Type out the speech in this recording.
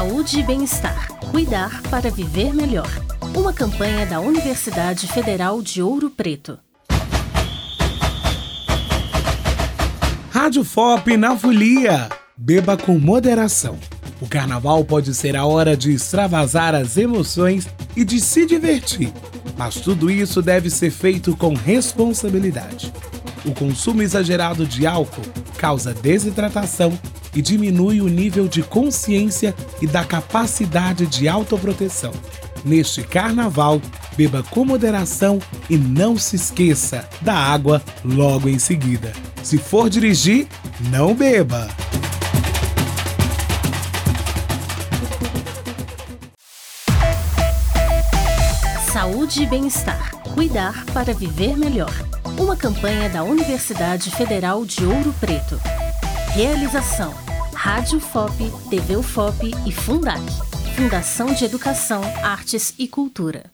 Saúde e bem-estar. Cuidar para viver melhor. Uma campanha da Universidade Federal de Ouro Preto. Rádio FOP na folia. Beba com moderação. O carnaval pode ser a hora de extravasar as emoções e de se divertir, mas tudo isso deve ser feito com responsabilidade. O consumo exagerado de álcool causa desidratação e diminui o nível de consciência e da capacidade de autoproteção. Neste carnaval, beba com moderação e não se esqueça da água logo em seguida. Se for dirigir, não beba! Saúde e bem-estar. Cuidar para viver melhor. Uma campanha da Universidade Federal de Ouro Preto. Realização: Rádio FOP, TV UFOP e Fundac. Fundação de Educação, Artes e Cultura.